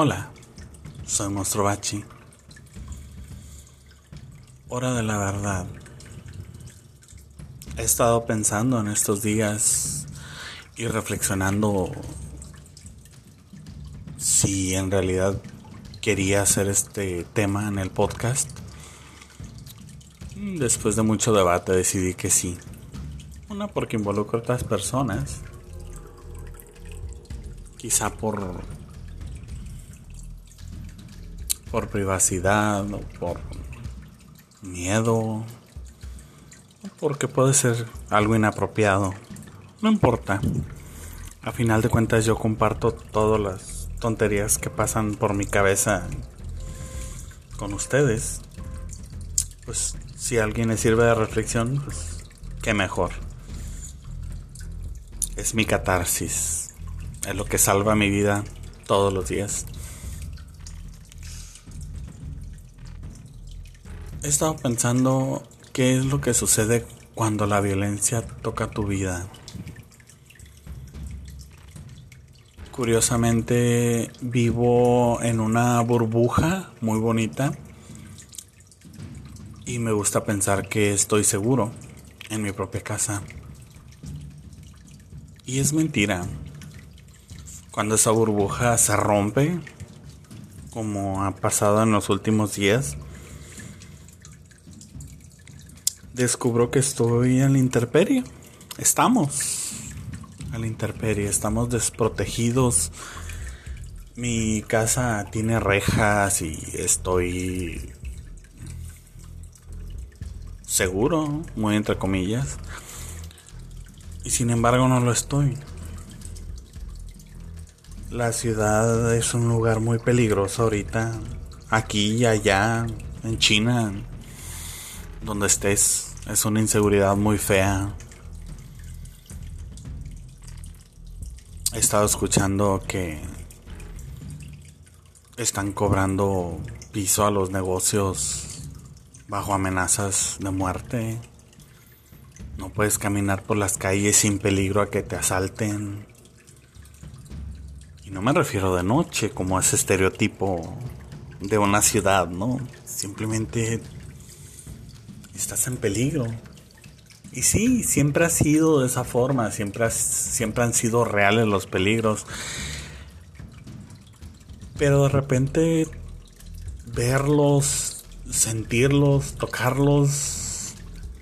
Hola, soy Monstro Bachi. Hora de la verdad. He estado pensando en estos días y reflexionando si en realidad quería hacer este tema en el podcast. Después de mucho debate decidí que sí. Una porque involucra a otras personas. Quizá por por privacidad o por miedo porque puede ser algo inapropiado. No importa. A final de cuentas yo comparto todas las tonterías que pasan por mi cabeza con ustedes. Pues si alguien le sirve de reflexión, pues qué mejor. Es mi catarsis. Es lo que salva mi vida todos los días. He estado pensando qué es lo que sucede cuando la violencia toca tu vida. Curiosamente vivo en una burbuja muy bonita y me gusta pensar que estoy seguro en mi propia casa. Y es mentira. Cuando esa burbuja se rompe, como ha pasado en los últimos días, descubro que estoy en la intemperie. Estamos a la intemperie, estamos desprotegidos. Mi casa tiene rejas y estoy seguro, muy entre comillas. Y sin embargo no lo estoy. La ciudad es un lugar muy peligroso ahorita. Aquí allá, en China, donde estés. Es una inseguridad muy fea. He estado escuchando que están cobrando piso a los negocios bajo amenazas de muerte. No puedes caminar por las calles sin peligro a que te asalten. Y no me refiero de noche como ese estereotipo de una ciudad, ¿no? Simplemente estás en peligro. Y sí, siempre ha sido de esa forma, siempre, siempre han sido reales los peligros. Pero de repente verlos, sentirlos, tocarlos,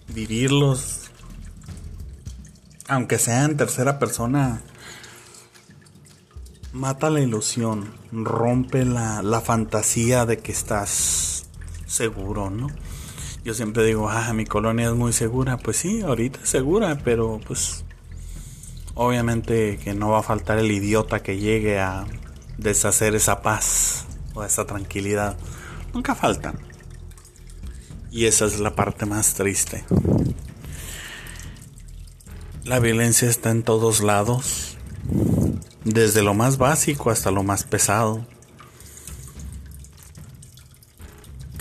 vivirlos, aunque sea en tercera persona, mata la ilusión, rompe la, la fantasía de que estás seguro, ¿no? Yo siempre digo, ah, mi colonia es muy segura. Pues sí, ahorita es segura, pero pues obviamente que no va a faltar el idiota que llegue a deshacer esa paz o esa tranquilidad. Nunca faltan. Y esa es la parte más triste. La violencia está en todos lados, desde lo más básico hasta lo más pesado.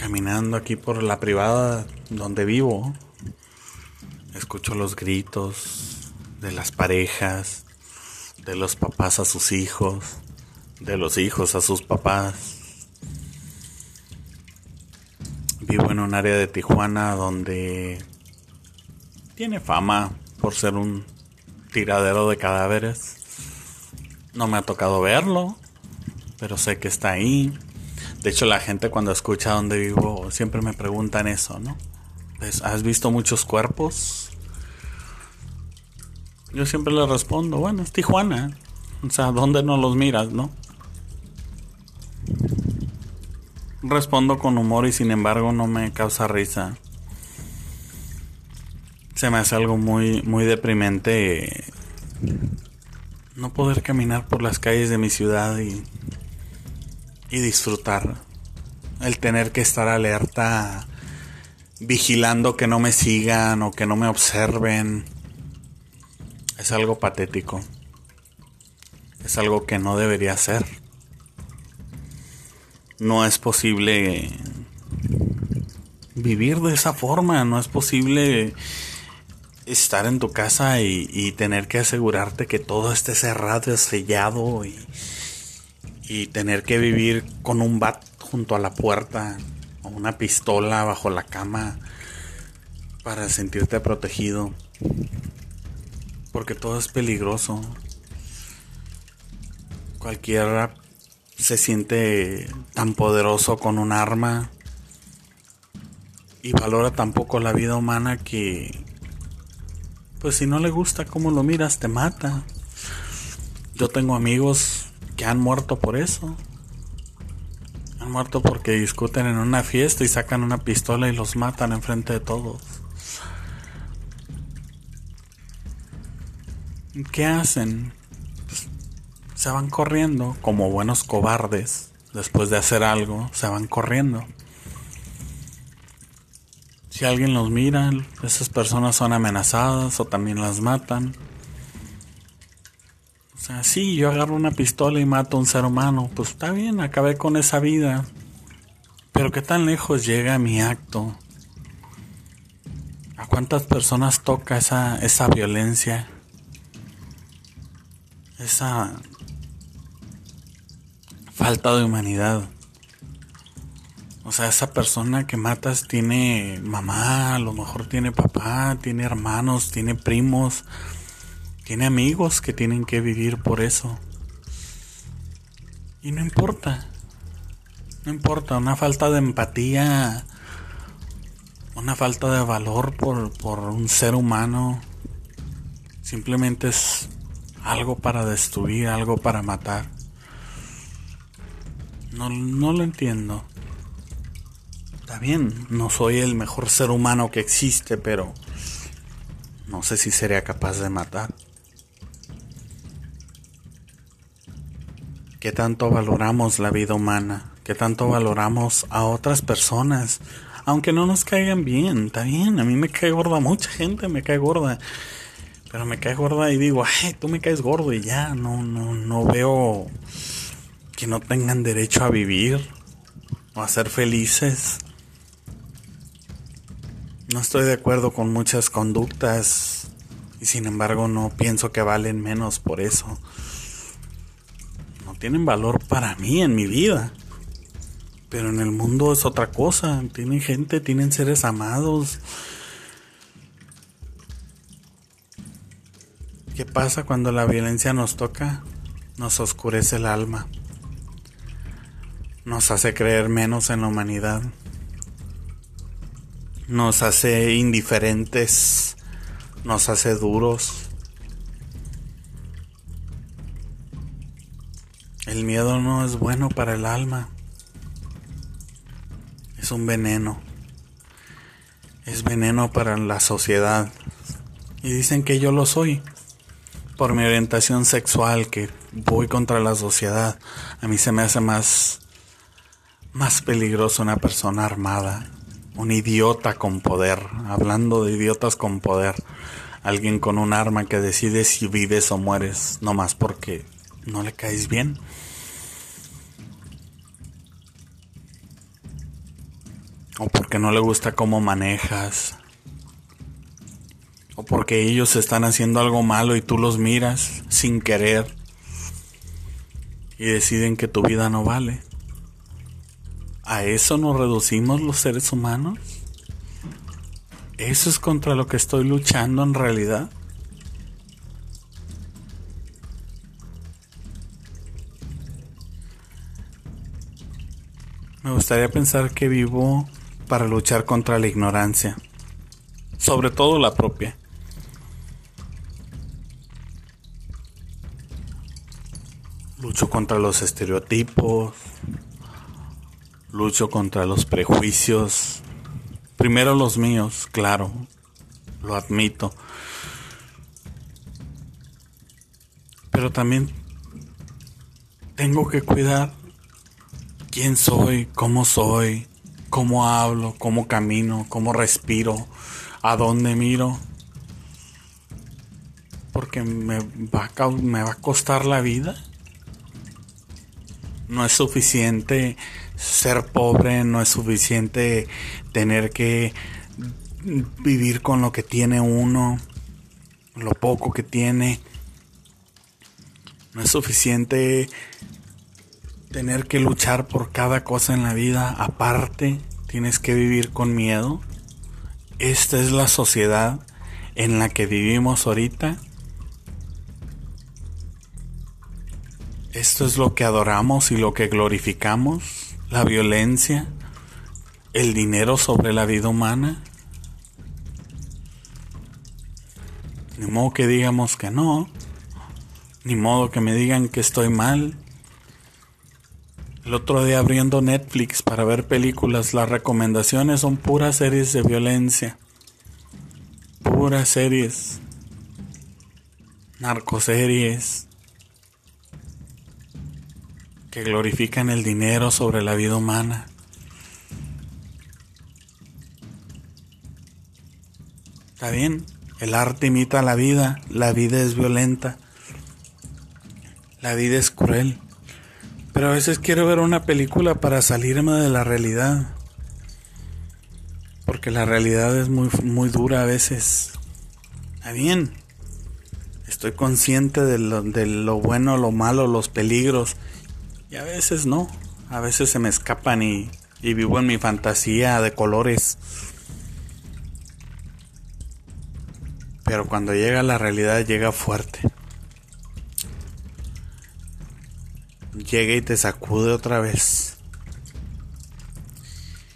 Caminando aquí por la privada donde vivo, escucho los gritos de las parejas, de los papás a sus hijos, de los hijos a sus papás. Vivo en un área de Tijuana donde tiene fama por ser un tiradero de cadáveres. No me ha tocado verlo, pero sé que está ahí. De hecho, la gente cuando escucha donde vivo siempre me preguntan eso, ¿no? Pues, ¿Has visto muchos cuerpos? Yo siempre les respondo, bueno, es Tijuana. O sea, ¿dónde no los miras, no? Respondo con humor y sin embargo no me causa risa. Se me hace algo muy, muy deprimente no poder caminar por las calles de mi ciudad y y disfrutar. El tener que estar alerta, vigilando que no me sigan o que no me observen, es algo patético. Es algo que no debería ser. No es posible vivir de esa forma, no es posible estar en tu casa y, tener que asegurarte que todo esté cerrado, sellado y, y tener que vivir con un bat junto a la puerta o una pistola bajo la cama para sentirte protegido. Porque todo es peligroso. Cualquiera se siente tan poderoso con un arma y valora tan poco la vida humana que pues si no le gusta cómo lo miras te mata. Yo tengo amigos han muerto por eso. Han muerto porque discuten en una fiesta y sacan una pistola y los matan enfrente de todos. ¿Qué hacen? Pues, se van corriendo como buenos cobardes. Después de hacer algo, se van corriendo. Si alguien los mira, esas personas son amenazadas o también las matan. Sea, sí, yo agarro una pistola y mato a un ser humano, pues está bien, acabé con esa vida. Pero ¿qué tan lejos llega mi acto? ¿A cuántas personas toca esa, esa violencia? Esa falta de humanidad. O sea, esa persona que matas tiene mamá, a lo mejor tiene papá, tiene hermanos, tiene primos, tiene amigos que tienen que vivir por eso. Y no importa. No importa, una falta de empatía, una falta de valor por, por un ser humano, simplemente es algo para destruir, algo para matar. No, no lo entiendo. Está bien, no soy el mejor ser humano que existe, pero no sé si sería capaz de matar. ¿Qué tanto valoramos la vida humana? ¿Qué tanto valoramos a otras personas? Aunque no nos caigan bien, está bien, a mí me cae gorda, mucha gente me cae gorda. Pero me cae gorda y digo, ay, tú me caes gordo y ya, no, no, no veo que no tengan derecho a vivir o a ser felices. No estoy de acuerdo con muchas conductas y sin embargo no pienso que valen menos por eso. Tienen valor para mí en mi vida. Pero en el mundo es otra cosa. Tienen gente, tienen seres amados. ¿Qué pasa cuando la violencia nos toca? Nos oscurece el alma. Nos hace creer menos en la humanidad nos hace indiferentes, nos hace duros. El miedo no es bueno para el alma, es un veneno, es veneno para la sociedad. Y dicen que yo lo soy por mi orientación sexual, que voy contra la sociedad. A mí se me hace más, más peligroso una persona armada un idiota con poder, hablando de idiotas con poder, alguien con un arma que decide si vives o mueres, no más porque no le caes bien. O porque no le gusta cómo manejas. O porque ellos están haciendo algo malo y tú los miras sin querer. Y deciden que tu vida no vale. ¿A eso nos reducimos los seres humanos? ¿Eso es contra lo que estoy luchando en realidad? Gustaría pensar que vivo para luchar contra la ignorancia, sobre todo la propia. Lucho contra los estereotipos, Lucho contra los prejuicios. Primero los míos, claro, lo admito. Pero también tengo que cuidar quién soy, cómo soy, cómo hablo, cómo camino, cómo respiro, a dónde miro. Porque me va a, me va a costar la vida. No es suficiente ser pobre, no es suficiente tener que vivir con lo que tiene uno, lo poco que tiene. No es suficiente tener que luchar por cada cosa en la vida, aparte tienes que vivir con miedo. Esta es la sociedad en la que vivimos ahorita. Esto es lo que adoramos y lo que glorificamos, la violencia, el dinero sobre la vida humana. Ni modo que digamos que no, ni modo que me digan que estoy mal. El otro día abriendo Netflix para ver películas, las recomendaciones son puras series de violencia. Puras series. Narcoseries. Que glorifican el dinero sobre la vida humana. Está bien, el arte imita la vida, la vida es violenta, la vida es cruel. Pero a veces quiero ver una película para salirme de la realidad. Porque la realidad es muy, muy dura a veces. Está bien. Estoy consciente de lo, de lo bueno, lo malo, los peligros. Y a veces no. A veces se me escapan y, y vivo en mi fantasía de colores. Pero cuando llega la realidad llega fuerte. Llega y te sacude otra vez.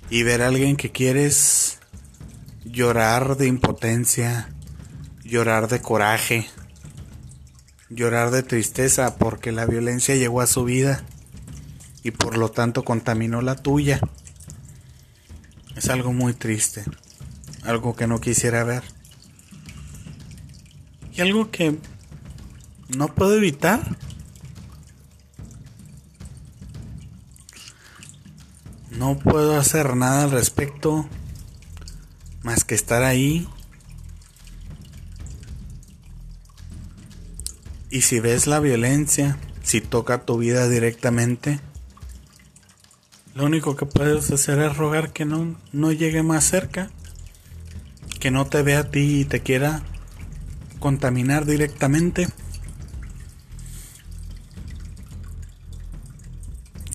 Y ver a alguien que quieres llorar de impotencia, llorar de coraje, llorar de tristeza porque la violencia llegó a su vida y por lo tanto contaminó la tuya. Es algo muy triste, algo que no quisiera ver. Y algo que no puedo evitar. No puedo hacer nada al respecto más que estar ahí. Y si ves la violencia, si toca tu vida directamente, lo único que puedes hacer es rogar que no, no llegue más cerca, que no te vea a ti y te quiera contaminar directamente.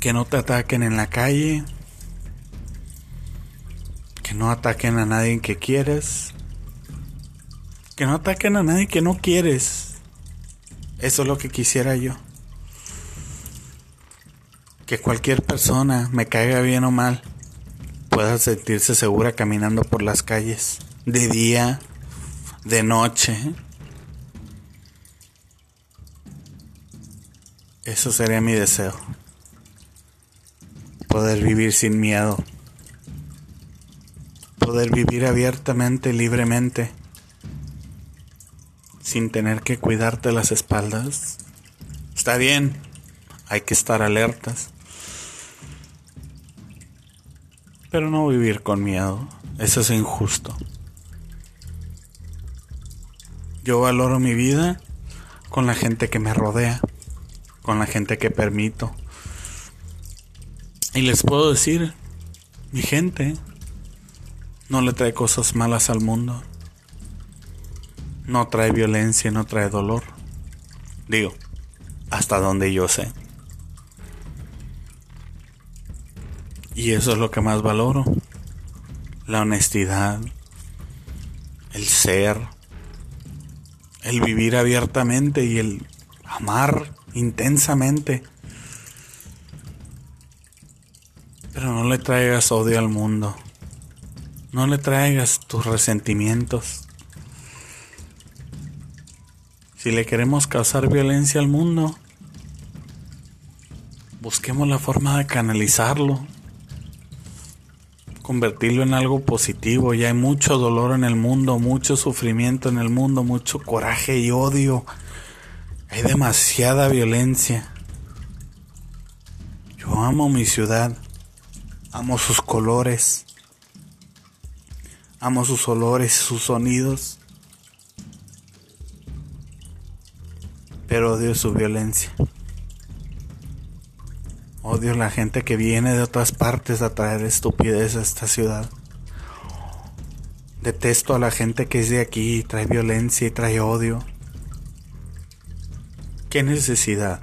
Que no te ataquen en la calle. No ataquen a nadie que quieres. Que no ataquen a nadie que no quieres. Eso es lo que quisiera yo. Que cualquier persona, me caiga bien o mal, pueda sentirse segura caminando por las calles. De día, de noche. Eso sería mi deseo. Poder vivir sin miedo. Poder vivir abiertamente, libremente. Sin tener que cuidarte las espaldas. Está bien. Hay que estar alertas. Pero no vivir con miedo. Eso es injusto. Yo valoro mi vida con la gente que me rodea con la gente que permito. Y les puedo decir, mi gente no le trae cosas malas al mundo. No trae violencia, no trae dolor. Digo, hasta donde yo sé. Y eso es lo que más valoro. La honestidad, el ser, el vivir abiertamente y el amar intensamente. Pero no le traigas odio al mundo. No le traigas tus resentimientos. Si le queremos causar violencia al mundo, busquemos la forma de canalizarlo, convertirlo en algo positivo. Ya hay mucho dolor en el mundo, mucho sufrimiento en el mundo, mucho coraje y odio hay demasiada violencia. Yo amo mi ciudad, amo sus colores, amo sus olores, sus sonidos, pero odio su violencia. Odio la gente que viene de otras partes a traer estupidez a esta ciudad. Detesto a la gente que es de aquí y trae violencia y trae odio. ¿Qué necesidad?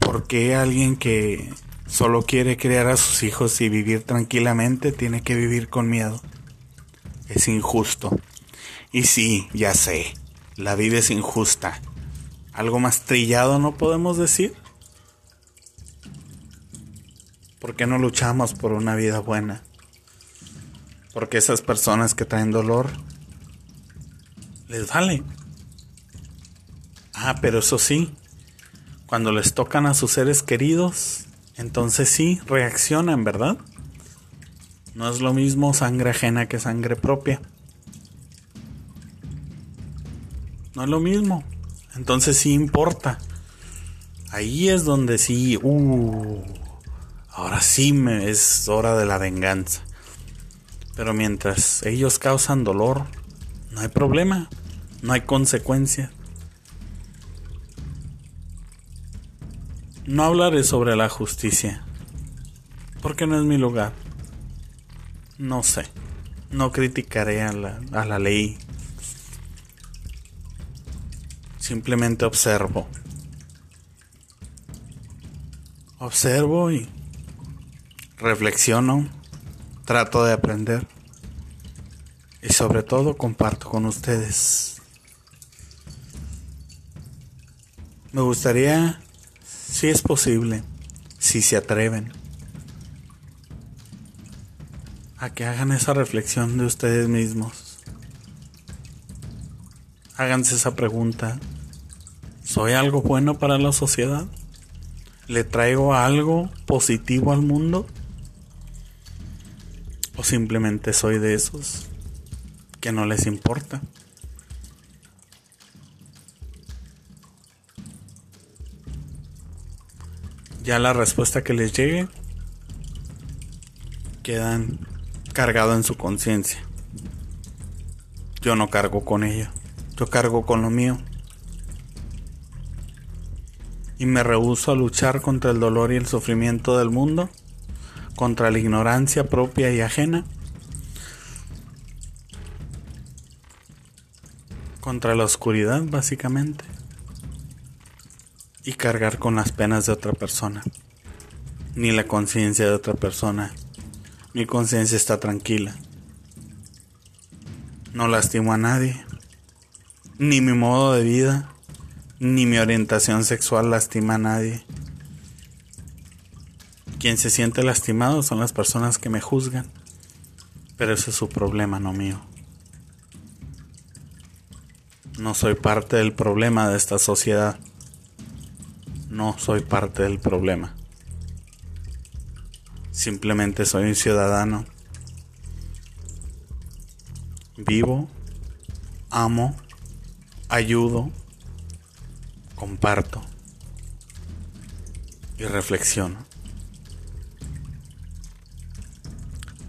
¿Por qué alguien que solo quiere criar a sus hijos y vivir tranquilamente tiene que vivir con miedo? Es injusto. Y sí, ya sé, la vida es injusta. ¿Algo más trillado no podemos decir? ¿Por qué no luchamos por una vida buena? Porque esas personas que traen dolor les vale. Ah, pero eso sí, cuando les tocan a sus seres queridos, entonces sí reaccionan, ¿verdad? No es lo mismo sangre ajena que sangre propia. No es lo mismo. Entonces sí importa. Ahí es donde sí, uh, ahora sí me es hora de la venganza. Pero mientras ellos causan dolor, no hay problema, no hay consecuencia. No hablaré sobre la justicia, porque no es mi lugar. No sé, no criticaré a la, a la ley. Simplemente observo. Observo y reflexiono, trato de aprender y sobre todo comparto con ustedes. Me gustaría si es posible, si se atreven, a que hagan esa reflexión de ustedes mismos. Háganse esa pregunta. ¿Soy algo bueno para la sociedad? ¿Le traigo algo positivo al mundo? ¿O simplemente soy de esos que no les importa? Ya la respuesta que les llegue quedan cargado en su conciencia. Yo no cargo con ella, yo cargo con lo mío. Y me rehuso a luchar contra el dolor y el sufrimiento del mundo, contra la ignorancia propia y ajena, contra la oscuridad básicamente y cargar con las penas de otra persona, ni la conciencia de otra persona. Mi conciencia está tranquila. No lastimo a nadie, ni mi modo de vida, ni mi orientación sexual lastima a nadie. Quien se siente lastimado son las personas que me juzgan, pero ese es su problema, no mío. No soy parte del problema de esta sociedad no soy parte del problema. Simplemente soy un ciudadano. Vivo, amo, ayudo, comparto y reflexiono.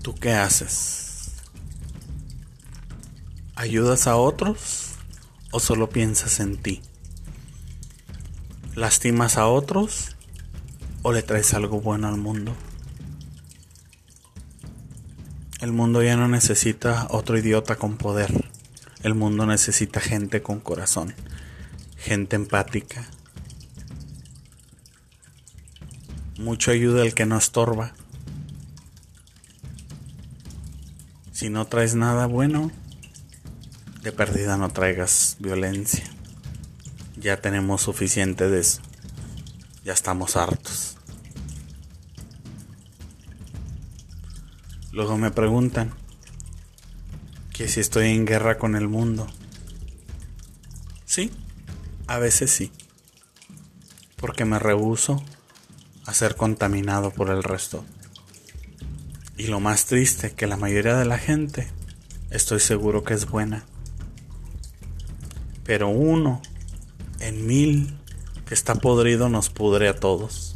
¿Tú qué haces? ¿Ayudas a otros o solo piensas en ti? ¿Lastimas a otros o le traes algo bueno al mundo? El mundo ya no necesita otro idiota con poder. El mundo necesita gente con corazón, gente empática. Mucho ayuda el que no estorba. Si no traes nada bueno, de perdida no traigas violencia. Ya tenemos suficiente de eso. Ya estamos hartos. Luego me preguntan que si estoy en guerra con el mundo. Sí, a veces sí. Porque me rehuso a ser contaminado por el resto. Y lo más triste, que la mayoría de la gente estoy seguro que es buena. Pero uno en mil que está podrido nos pudre a todos.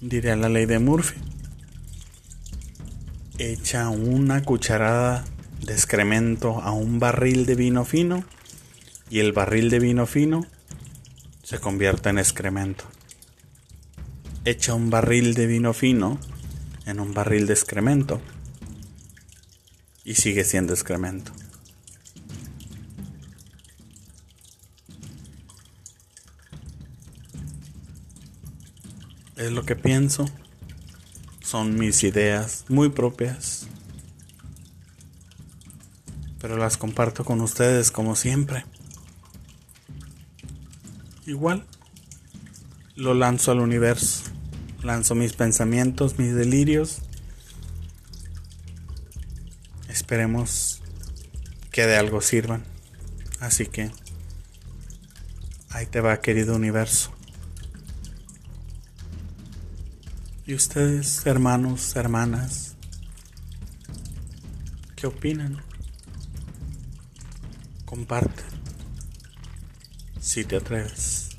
Diría la ley de Murphy. Echa una cucharada de excremento a un barril de vino fino y el barril de vino fino se convierte en excremento. Echa un barril de vino fino en un barril de excremento y sigue siendo excremento. Es lo que pienso, son mis ideas muy propias, pero las comparto con ustedes como siempre. Igual, lo lanzo al universo, lanzo mis pensamientos, mis delirios. Esperemos que de algo sirvan. Así que, ahí te va, querido universo. ¿Y ustedes, hermanos, hermanas, qué opinan? Comparte, si te atreves.